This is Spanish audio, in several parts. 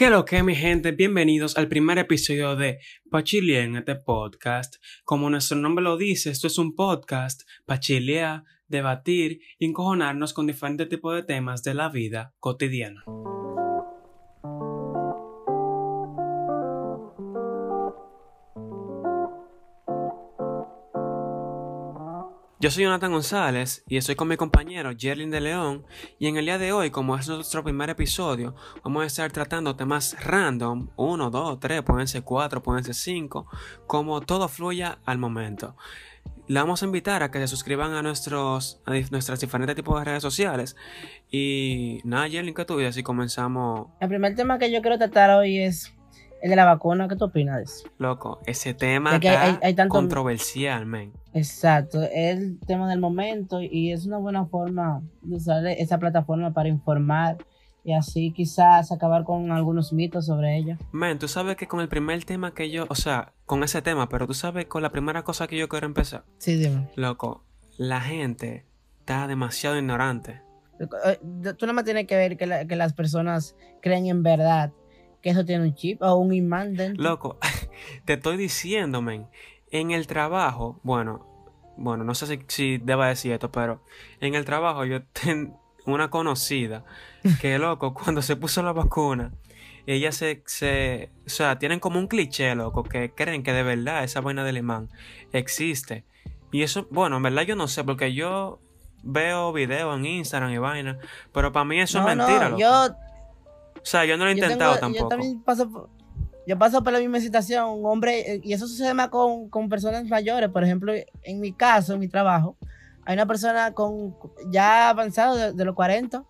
¿Qué lo que, mi gente? Bienvenidos al primer episodio de Pachilia en este podcast. Como nuestro nombre lo dice, esto es un podcast para chilear, debatir y encojonarnos con diferentes tipos de temas de la vida cotidiana. Yo soy Jonathan González y estoy con mi compañero Jerlin de León y en el día de hoy, como es nuestro primer episodio, vamos a estar tratando temas random, uno, dos, tres, pueden ser cuatro, pueden ser cinco, como todo fluya al momento. Le vamos a invitar a que se suscriban a, nuestros, a nuestras diferentes tipos de redes sociales. Y nada, Jerlin, ¿qué tú dices? Si comenzamos... El primer tema que yo quiero tratar hoy es el de la vacuna, ¿qué tú opinas de eso? Loco, ese tema está controversial, man. Exacto, es el tema del momento y es una buena forma de usar esa plataforma para informar y así quizás acabar con algunos mitos sobre ella. Man, tú sabes que con el primer tema que yo, o sea, con ese tema, pero tú sabes con la primera cosa que yo quiero empezar. Sí, dime. Loco, la gente está demasiado ignorante. Eh, tú nada más tienes que ver que, que las personas creen en verdad que eso tiene un chip o un imán dentro. Loco, te estoy diciendo, men. En el trabajo, bueno, bueno, no sé si, si deba decir esto, pero en el trabajo yo tengo una conocida que, loco, cuando se puso la vacuna, ella se, se, o sea, tienen como un cliché, loco, que creen que de verdad esa vaina del imán existe. Y eso, bueno, en verdad yo no sé, porque yo veo videos en Instagram y vaina, pero para mí eso es mentira, no, Yo o sea, yo no lo he intentado tampoco. Yo también paso por, yo paso por la misma situación, un hombre, eh, y eso sucede más con, con, personas mayores. Por ejemplo, en mi caso, en mi trabajo, hay una persona con ya avanzado de, los 40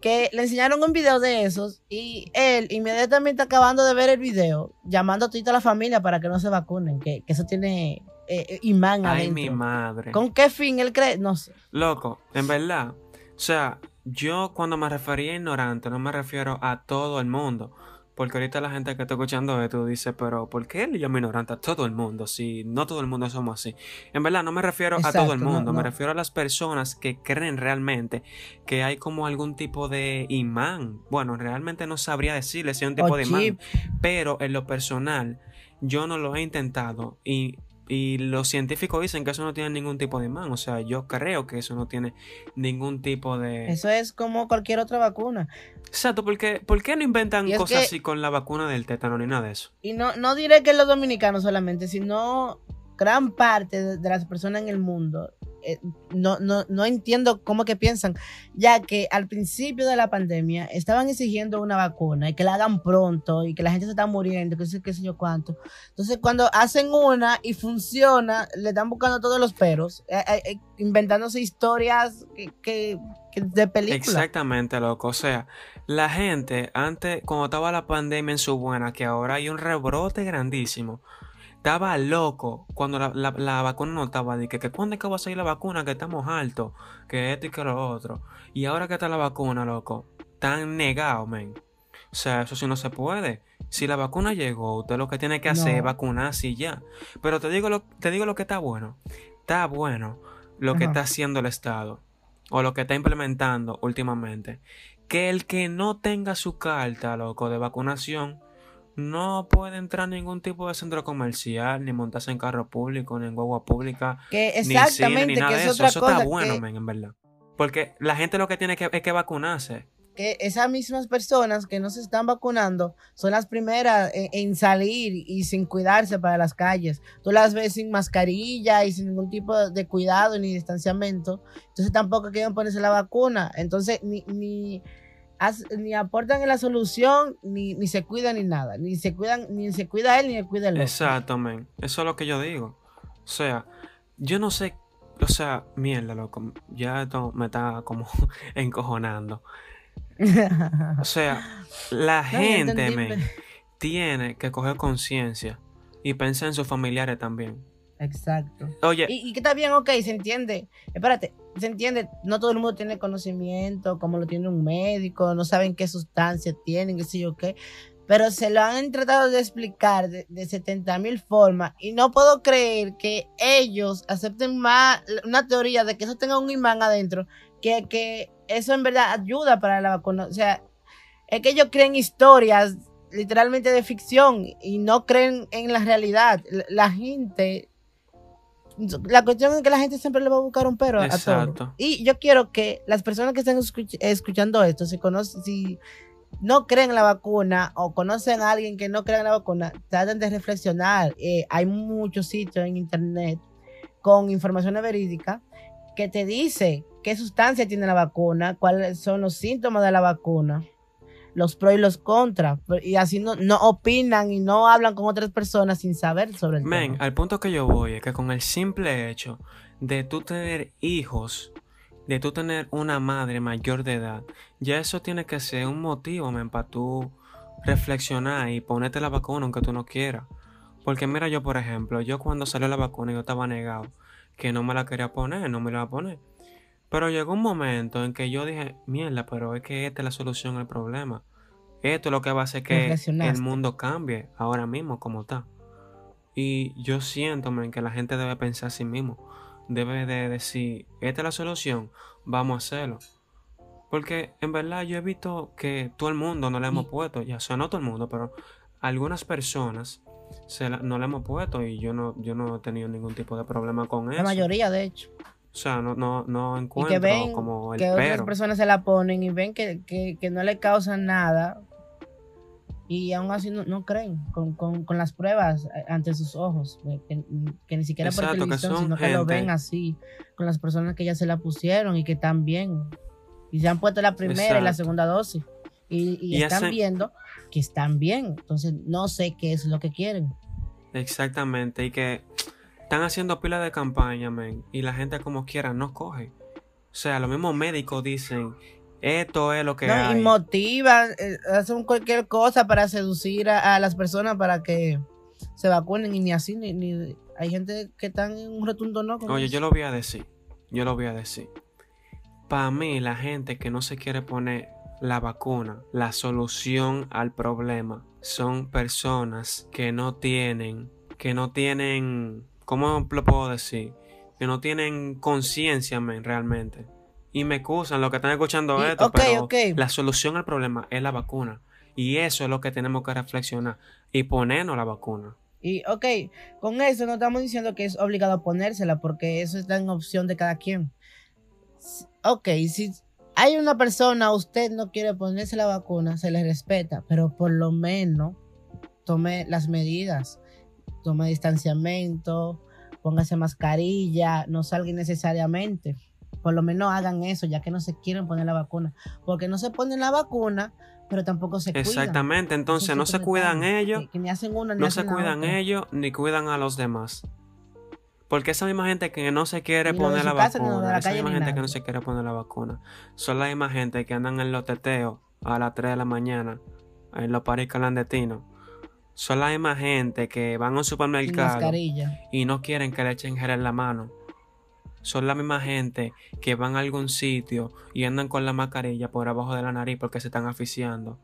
que le enseñaron un video de esos y él inmediatamente acabando de ver el video, llamando a toda la familia para que no se vacunen, que, que eso tiene eh, eh imán Ay, mi madre. ¿Con qué fin él cree? No sé. Loco, en verdad. O sea, yo cuando me refería a ignorante no me refiero a todo el mundo. Porque ahorita la gente que está escuchando esto dice, pero ¿por qué le llamo ignorante a todo el mundo? Si no todo el mundo somos así. En verdad, no me refiero a todo el mundo, me refiero a las personas que creen realmente que hay como algún tipo de imán. Bueno, realmente no sabría decirle si hay un tipo de imán, pero en lo personal, yo no lo he intentado y y los científicos dicen que eso no tiene ningún tipo de imán. O sea, yo creo que eso no tiene ningún tipo de. Eso es como cualquier otra vacuna. Exacto, porque ¿por qué no inventan cosas así con la vacuna del tétano ni nada de eso? Y no, no diré que los dominicanos solamente, sino gran parte de las personas en el mundo eh, no, no, no, entiendo cómo que piensan, ya que al principio de la pandemia estaban exigiendo una vacuna y que la hagan pronto y que la gente se está muriendo, que sé qué sé yo cuánto. Entonces, cuando hacen una y funciona, le están buscando todos los peros, eh, eh, inventándose historias que, de película. Exactamente, loco. O sea, la gente antes, cuando estaba la pandemia en su buena, que ahora hay un rebrote grandísimo estaba loco cuando la, vacuna no estaba. De que, que cuándo es que va a salir la vacuna, que estamos altos, que esto y que lo otro. Y ahora que está la vacuna, loco, tan negado, men. O sea, eso sí no se puede. Si la vacuna llegó, usted lo que tiene que hacer es vacunarse y ya. Pero te digo lo, te digo lo que está bueno. Está bueno lo que está haciendo el Estado. O lo que está implementando últimamente. Que el que no tenga su carta, loco, de vacunación no puede entrar en ningún tipo de centro comercial, ni montarse en carro público, ni en guagua pública, que exactamente, ni, nada de eso. eso está bueno, en verdad. Porque la gente lo que tiene que, es que vacunarse. Que esas mismas personas que no se están vacunando son las primeras en, salir y sin cuidarse para las calles. Tú las ves sin mascarilla y sin ningún tipo de cuidado ni distanciamiento. Entonces tampoco quieren ponerse la vacuna. Entonces ni, ni ni aportan en la solución, ni, ni, se cuidan ni nada. Ni se cuidan, ni se cuida él, ni se cuida el otro. Exactamente. Eso es lo que yo digo. O sea, yo no sé. O sea, mierda, loco. Ya esto me está como encojonando. o sea, la gente, men, tiene que coger conciencia y pensar en sus familiares también. Exacto. Oye. Y, que está bien, ok, se entiende. Espérate, se entiende. No todo el mundo tiene conocimiento, como lo tiene un médico, no saben qué sustancias tienen, qué sé yo qué. Pero se lo han tratado de explicar de, de 70 mil formas. Y no puedo creer que ellos acepten más una teoría de que eso tenga un imán adentro, que, que eso en verdad ayuda para la vacuna. O sea, es que ellos creen historias literalmente de ficción y no creen en la realidad. La, la gente, la cuestión es que la gente siempre le va a buscar un pero a- a todo. Y yo quiero que las personas que estén escuch- escuchando esto, si conocen, si no creen en la vacuna o conocen a alguien que no cree en la vacuna, traten de reflexionar. Eh, hay muchos sitios en internet con informaciones verídicas que te dice qué sustancia tiene la vacuna, cuáles son los síntomas de la vacuna, los pros y los contras. Y así no, no opinan y no hablan con otras personas sin saber sobre el Men, tema. al punto que yo voy es que con el simple hecho de tú tener hijos, de tú tener una madre mayor de edad, ya eso tiene que ser un motivo, men, para tú reflexionar y ponerte la vacuna aunque tú no quieras. Porque mira, yo por ejemplo, yo cuando salió la vacuna yo estaba negado, que no me la quería poner, no me la iba a poner. Pero llegó un momento en que yo dije, mierda, pero es que esta es la solución al problema. Esto es lo que va a hacer que el mundo cambie ahora mismo como está. Y yo siento, que la gente debe pensar a sí mismo. Debe de decir, esta es la solución, vamos a hacerlo. Porque en verdad yo he visto que todo el mundo no le hemos puesto, ya o sea, no todo el mundo, pero algunas personas se la- no le hemos puesto y yo no, yo no he tenido ningún tipo de problema con La eso. mayoría, de hecho. O sea, no, no, no Y encuentro que ven como el que otras pero. personas se la ponen y ven que, que- que no le causan nada y aún así no, no creen con, con- con las pruebas eh, ante sus ojos, eh, que, que ni siquiera por Exacto, que televisión, sino que lo gente- ven así, con las personas que ya se la pusieron y que están bien. Y se han puesto la primera y la Exacto. segunda dosis. Y, y Y están viendo que están bien. Entonces no sé qué es lo que quieren. Exactamente, y que están haciendo pila de campaña, men, y la gente como quiera no coge. O sea, los mismos médicos dicen, esto es lo que No, hay. y motivan, eh, hacen cualquier cosa para seducir a, a las personas para que se vacunen y ni así, ni, ni- hay gente que están en un rotundo no. Oye, eso. yo lo voy a decir, yo lo voy a decir. Para mí, la gente que no se quiere poner la vacuna, la solución al problema, son personas que no tienen, que no tienen, ¿cómo lo puedo decir? Que no tienen conciencia, men, realmente. Y me excusan los que están escuchando Y- esto, ok, pero la solución al problema es la vacuna. Y eso es lo que tenemos que reflexionar y ponernos la vacuna. Y ok, con eso no estamos diciendo que es obligado ponérsela, porque eso está en opción de cada quien. Ok, si hay una persona, usted no quiere ponerse la vacuna, se le respeta, pero por lo menos tome las medidas, tome distanciamiento, póngase mascarilla, no salga innecesariamente. Por lo menos hagan eso, ya que no se quieren poner la vacuna. Porque no se ponen la vacuna, pero tampoco se cuidan. Exactamente, entonces no se cuidan ellos, que- que ni hacen una, ni no se hacen cuidan otra. ellos, ni cuidan a los demás. Porque esa misma gente que no se quiere Ni poner la casa, vacuna, la esa misma gente que no se quiere poner la vacuna, son la misma gente que andan en los teteos a las 3 de la mañana, en los paris clandestinos. Son la misma gente que van a un supermercado y no quieren que le echen gel en la mano. Son la misma gente que van a algún sitio y andan con la mascarilla por abajo de la nariz porque se están asfixiando.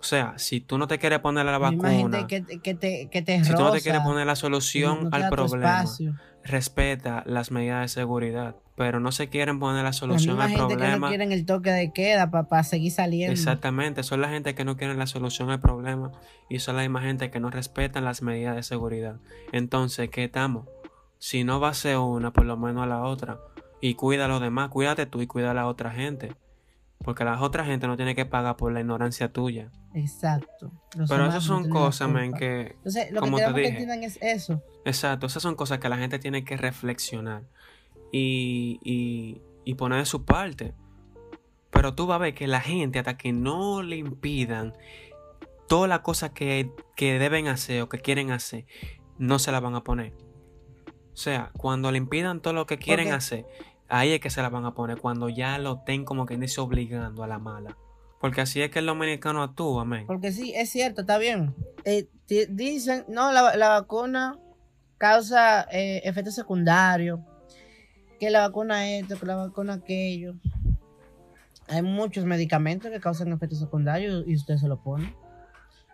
O sea, si tú no te quieres poner la vacuna, que, te- que te, que te si tú no te quieres poner la solución no al problema, respeta las medidas de seguridad, pero no se quieren poner la La solución misma al gente que no problema. quieren el toque de queda para seguir saliendo. Exactamente, son la gente que no quieren la solución al problema y son la misma gente que no respetan las medidas de seguridad. Entonces, ¿qué estamos? Si no va a ser una, por lo menos a la otra. Y cuida a los demás, cuídate tú y cuida a la otra gente. Porque la otra gente no tiene que pagar por la ignorancia tuya. Exacto. Los Pero esas son la cosas, men, que... Entonces, lo como que te queremos que dije. entiendan es eso. Exacto, esas son cosas que la gente tiene que reflexionar y, y, y poner de su parte. Pero tú vas a ver que la gente, hasta que no le impidan todas las cosas que, que deben hacer o que quieren hacer, no se las van a poner. O sea, cuando le impidan todo lo que quieren hacer, ahí es que se las van a poner, cuando ya lo estén como que dice obligando a la mala. Porque así es que el dominicano actúa, men. Porque sí, es cierto, está bien. Eh, dicen, no, la, la vacuna causa eh, efectos secundarios. Que la vacuna esto, que la vacuna aquello. Hay muchos medicamentos que causan efectos secundarios y usted se lo pone.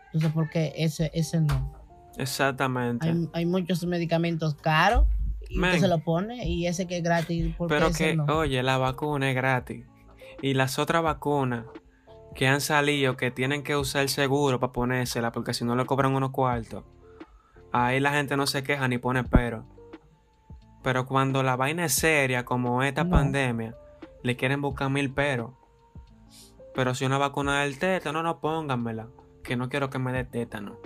Entonces, ¿por qué ese, ese no? Exactamente. Hay, hay muchos medicamentos caros y usted se lo pone y ese que es gratis, ¿por qué Pero ese que, no? oye, la vacuna es gratis. Y las otras vacunas que han salido que tienen que usar el seguro para ponérsela porque si no le cobran unos cuartos. Ahí la gente no se queja ni pone pero. Pero cuando la vaina es seria, como esta No. pandemia, le quieren buscar mil peros. Pero si una vacuna del tétano, no pónganmela. Que no quiero que me dé tétano.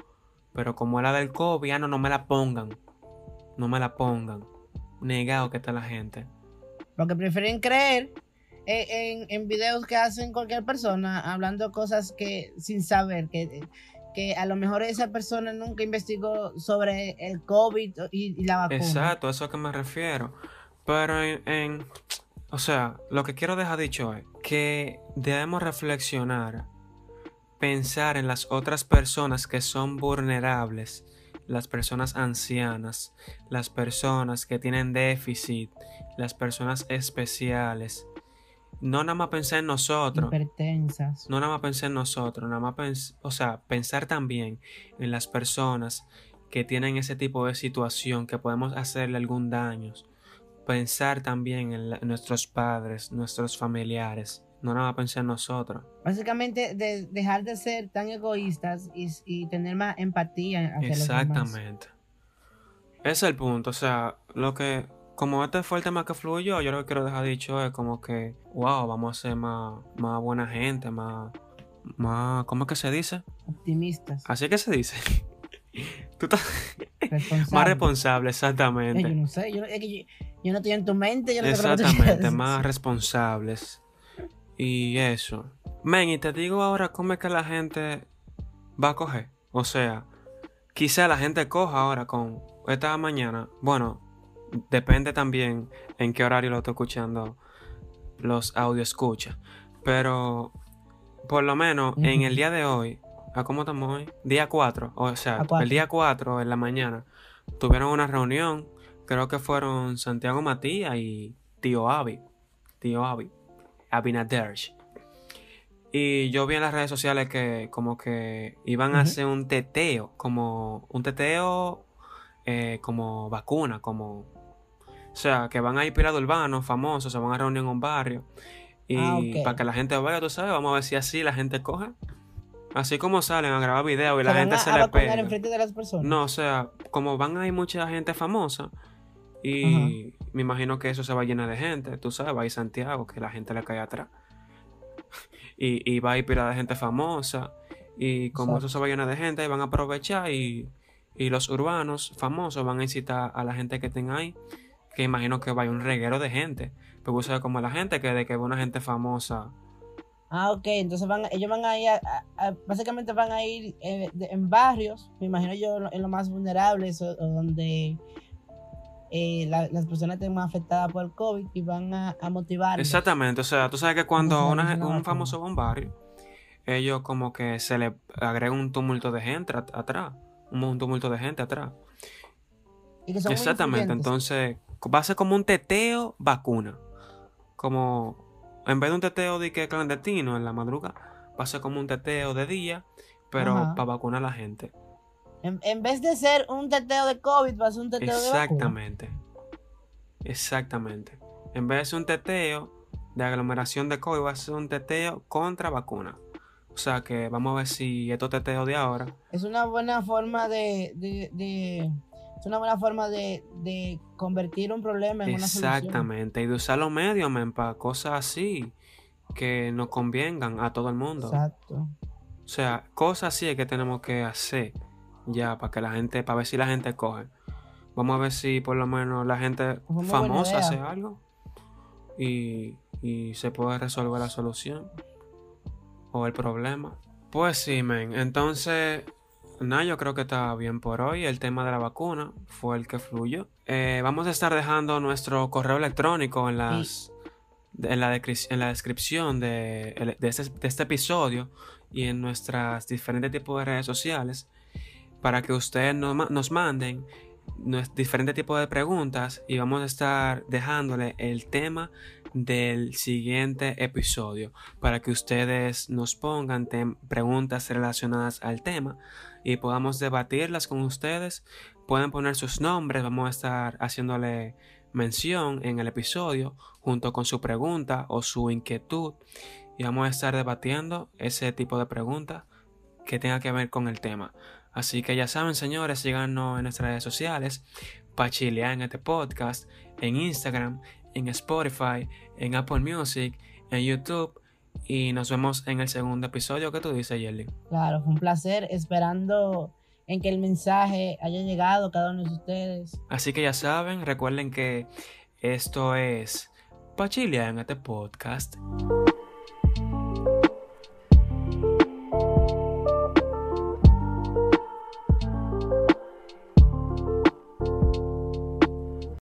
Pero como es la del COVID, ya no, no me la pongan. No me la pongan. Negado que está la gente. Porque prefieren creer eh, en, en videos que hacen cualquier persona hablando cosas que sin saber que, que a lo mejor esa persona nunca investigó sobre el COVID y, la vacuna. Exacto, a eso que me refiero. Pero en, en- o sea, lo que quiero dejar dicho es que debemos reflexionar, pensar en las otras personas que son vulnerables, las personas ancianas, las personas que tienen déficit, las personas especiales. No nada más pensar en nosotros. Hipertensas. No nada más pensar en nosotros, nada más pens- o sea, pensar también en las personas que tienen ese tipo de situación, que podemos hacerle algún daño. Pensar también en, la- en nuestros padres, nuestros familiares. No nada más pensar en nosotros. Básicamente de- dejar de ser tan egoístas y, y tener más empatía hacia los demás. Exactamente. Ese es el punto. O sea, lo que, como este fue el tema que fluyó, yo lo que quiero dejar dicho es como que, wow, vamos a ser más, más buena gente, más, más, ¿cómo es que se dice? Optimistas. Así que se dice. Tú estás más responsable, Eh, yo no sé, yo, es que yo, yo no estoy en tu mente, yo no Exactamente, más responsables. Y eso. Men, y te digo ahora cómo es que la gente va a coger. O sea, quizá la gente coja ahora con esta mañana. Bueno, depende también en qué horario lo estoy escuchando los audio escucha. Pero por lo menos en el día de hoy, ¿a cómo estamos hoy? Día 4. O sea, el día 4 en la mañana tuvieron una reunión. Creo que fueron Santiago Matías y Tío Avi. Tío Avi. Abinader. Y yo vi en las redes sociales que como que iban a hacer un teteo, como un teteo eh, como vacuna, como... O sea, que van a ir pirados urbanos, famosos, se van a reunir en un barrio. Y Ah, para que la gente vaya, tú sabes, vamos a ver si así la gente coge. Así como salen a grabar videos y Se la gente a, se a pega. enfrente de las personas. No, o sea, como van a ir mucha gente famosa y me imagino que eso se va a llenar de gente, tú sabes, va a ir Santiago, que la gente le cae atrás. Y, y va a ir pila de gente famosa y como Exacto. eso se va a llenar de gente, van a aprovechar y, y los urbanos famosos van a incitar a la gente que estén ahí, que imagino que va a ir un reguero de gente. Pero tú sabes como la gente que de que ve una gente famosa, Ah, ok, entonces van, ellos van a ir, a- a- a- básicamente van a ir eh, de- en barrios, me imagino yo, en los más vulnerables o, o donde eh, la- las personas estén más afectadas por el COVID y van a, a motivarlos. Exactamente, o sea, tú sabes que cuando una un famoso va a un barrio, ellos como que se le agrega un tumulto de gente at- atrás, un, un tumulto de gente atrás. Y que son muy Exactamente, entonces va a ser como un teteo vacuna. Como, en vez de un teteo de que clandestino en la madrugada, va a ser como un teteo de día, pero Ajá. para vacunar a la gente. En, en vez de ser un teteo de COVID, va a ser un teteo de vacuna. Exactamente. Exactamente. En vez de ser un teteo de aglomeración de COVID, va a ser un teteo contra vacuna. O sea que vamos a ver si estos teteos de ahora. Es una buena forma de, de, de- es una buena forma de, de convertir un problema en una solución. Exactamente. Y de usar los medios, men, para cosas así que nos convengan a todo el mundo. Exacto. O sea, cosas así es que tenemos que hacer ya para que la gente, para ver si la gente coge. Vamos a ver si por lo menos la gente Fue famosa hace algo y, y se puede resolver la solución o el problema. Pues sí, men. Entonces, nada, yo creo que está bien por hoy. El tema de la vacuna fue el que fluyó. Eh, vamos a estar dejando nuestro correo electrónico en las en la, en la descripción de, el- de este, de este episodio y en nuestras diferentes tipos de redes sociales para que ustedes nos, ma- nos manden diferentes tipos de preguntas y vamos a estar dejándole el tema del siguiente episodio para que ustedes nos pongan preguntas relacionadas al tema y podamos debatirlas con ustedes. Pueden poner sus nombres, vamos a estar haciéndole mención en el episodio junto con su pregunta o su inquietud y vamos a estar debatiendo ese tipo de preguntas que tenga que ver con el tema. Así que ya saben, señores, síganos en nuestras redes sociales, Pachilear en este podcast, en Instagram, en Spotify, en Apple Music, en YouTube. Y nos vemos en el segundo episodio. ¿Qué tú dices, Yerly? Claro, fue un placer. Esperando en que el mensaje haya llegado a cada uno de ustedes. Así que ya saben, recuerden que esto es Pachilia en este podcast.